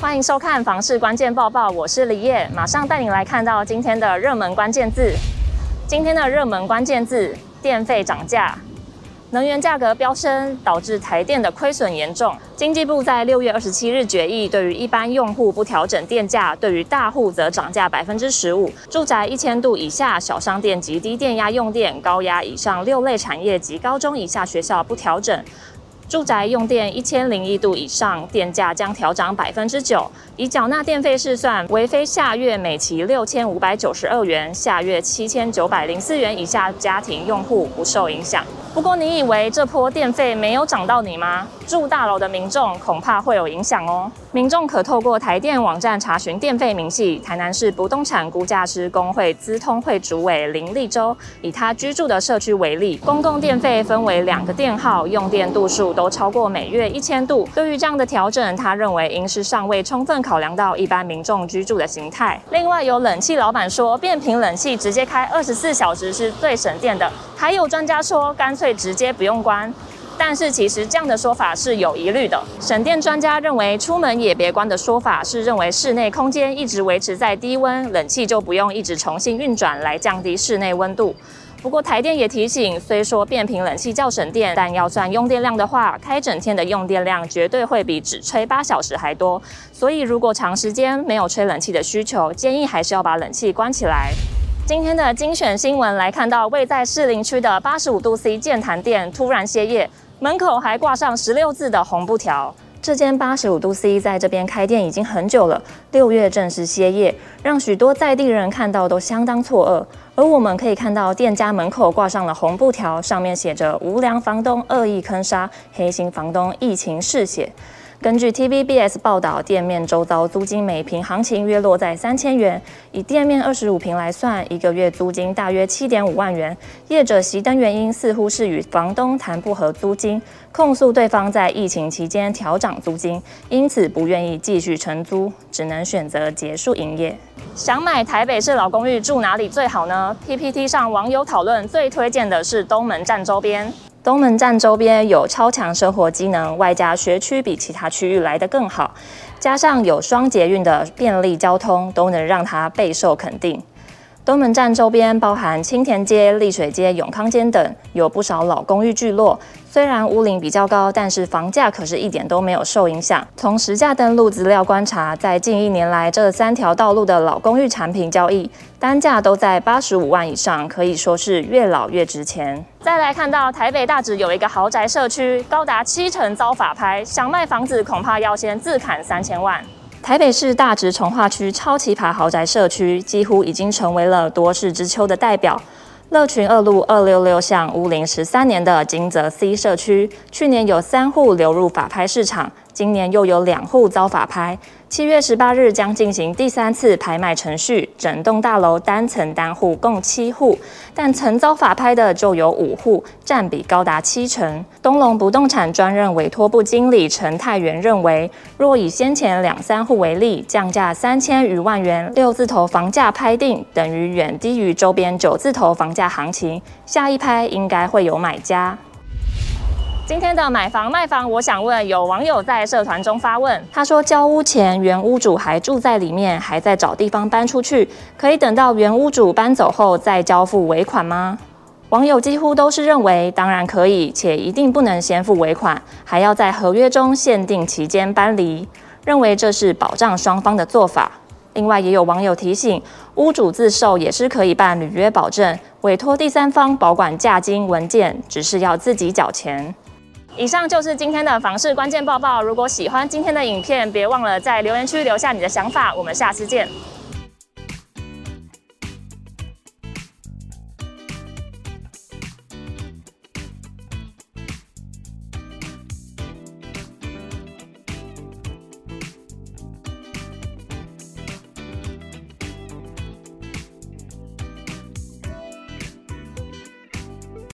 欢迎收看房市关键报报，我是李叶，马上带你来看到今天的热门关键字。今天的热门关键字：电费涨价。能源价格飙升，导致台电的亏损严重。经济部在六月二十七日决议，对于一般用户不调整电价，对于大户则涨价百分之十五。住宅一千度以下、小商店及低电压用电、高压以上六类产业及高中以下学校不调整。住宅用电一千零一度以上，电价将调涨百分之九。以缴纳电费试算，为非下月每期六千五百九十二元，下月七千九百零四元以下家庭用户不受影响。不过，你以为这波电费没有涨到你吗？住大楼的民众恐怕会有影响哦。民众可透过台电网站查询电费明细。台南市不动产估价师工会资通会主委林立洲以他居住的社区为例，公共电费分为两个电号，用电度数都超过每月一千度。对于这样的调整，他认为应是尚未充分考量到一般民众居住的形态。另外，有冷气老板说，变频冷气直接开二十四小时是最省电的。还有专家说，干脆直接不用关，但是其实这样的说法是有疑虑的。省电专家认为，出门也别关的说法是认为室内空间一直维持在低温，冷气就不用一直重新运转来降低室内温度。不过台电也提醒，虽说变频冷气较省电，但要算用电量的话，开整天的用电量绝对会比只吹八小时还多。所以如果长时间没有吹冷气的需求，建议还是要把冷气关起来。今天的精选新闻来看到，位在士林区的八十五度 C 健谈店突然歇业，门口还挂上十六字的红布条。这间八十五度 C 在这边开店已经很久了，六月正式歇业，让许多在地人看到都相当错愕。而我们可以看到店家门口挂上了红布条，上面写着“无良房东恶意坑杀，黑心房东疫情嗜血”。根据 TVBS 报道，店面周遭租金每平行情约落在三千元，以店面二十五平来算，一个月租金大约七点五万元。业者熄灯原因似乎是与房东谈不合租金，控诉对方在疫情期间调涨租金，因此不愿意继续承租，只能选择结束营业。想买台北市老公寓住哪里最好呢？PPT 上网友讨论，最推荐的是东门站周边。东门站周边有超强生活机能，外加学区比其他区域来得更好，加上有双捷运的便利交通，都能让它备受肯定。东门站周边包含青田街、丽水街、永康街等，有不少老公寓聚落。虽然屋龄比较高，但是房价可是一点都没有受影响。从实价登录资料观察，在近一年来，这三条道路的老公寓产品交易单价都在八十五万以上，可以说是越老越值钱。再来看到台北大直有一个豪宅社区，高达七成遭法拍，想卖房子恐怕要先自砍三千万。台北市大直重划区超奇葩豪宅社区，几乎已经成为了多事之秋的代表。乐群二路二六六巷屋龄十三年的金泽 C 社区，去年有三户流入法拍市场，今年又有两户遭法拍。七月十八日将进行第三次拍卖程序，整栋大楼单层单户共七户，但曾遭法拍的就有五户，占比高达七成。东隆不动产专任委托部经理陈泰元认为，若以先前两三户为例，降价三千余万元，六字头房价拍定，等于远低于周边九字头房价行情，下一拍应该会有买家。今天的买房卖房，我想问，有网友在社团中发问，他说交屋前原屋主还住在里面，还在找地方搬出去，可以等到原屋主搬走后再交付尾款吗？网友几乎都是认为当然可以，且一定不能先付尾款，还要在合约中限定期间搬离，认为这是保障双方的做法。另外也有网友提醒，屋主自售也是可以办履约保证，委托第三方保管价金文件，只是要自己缴钱。以上就是今天的房市关键报报。如果喜欢今天的影片，别忘了在留言区留下你的想法。我们下次见。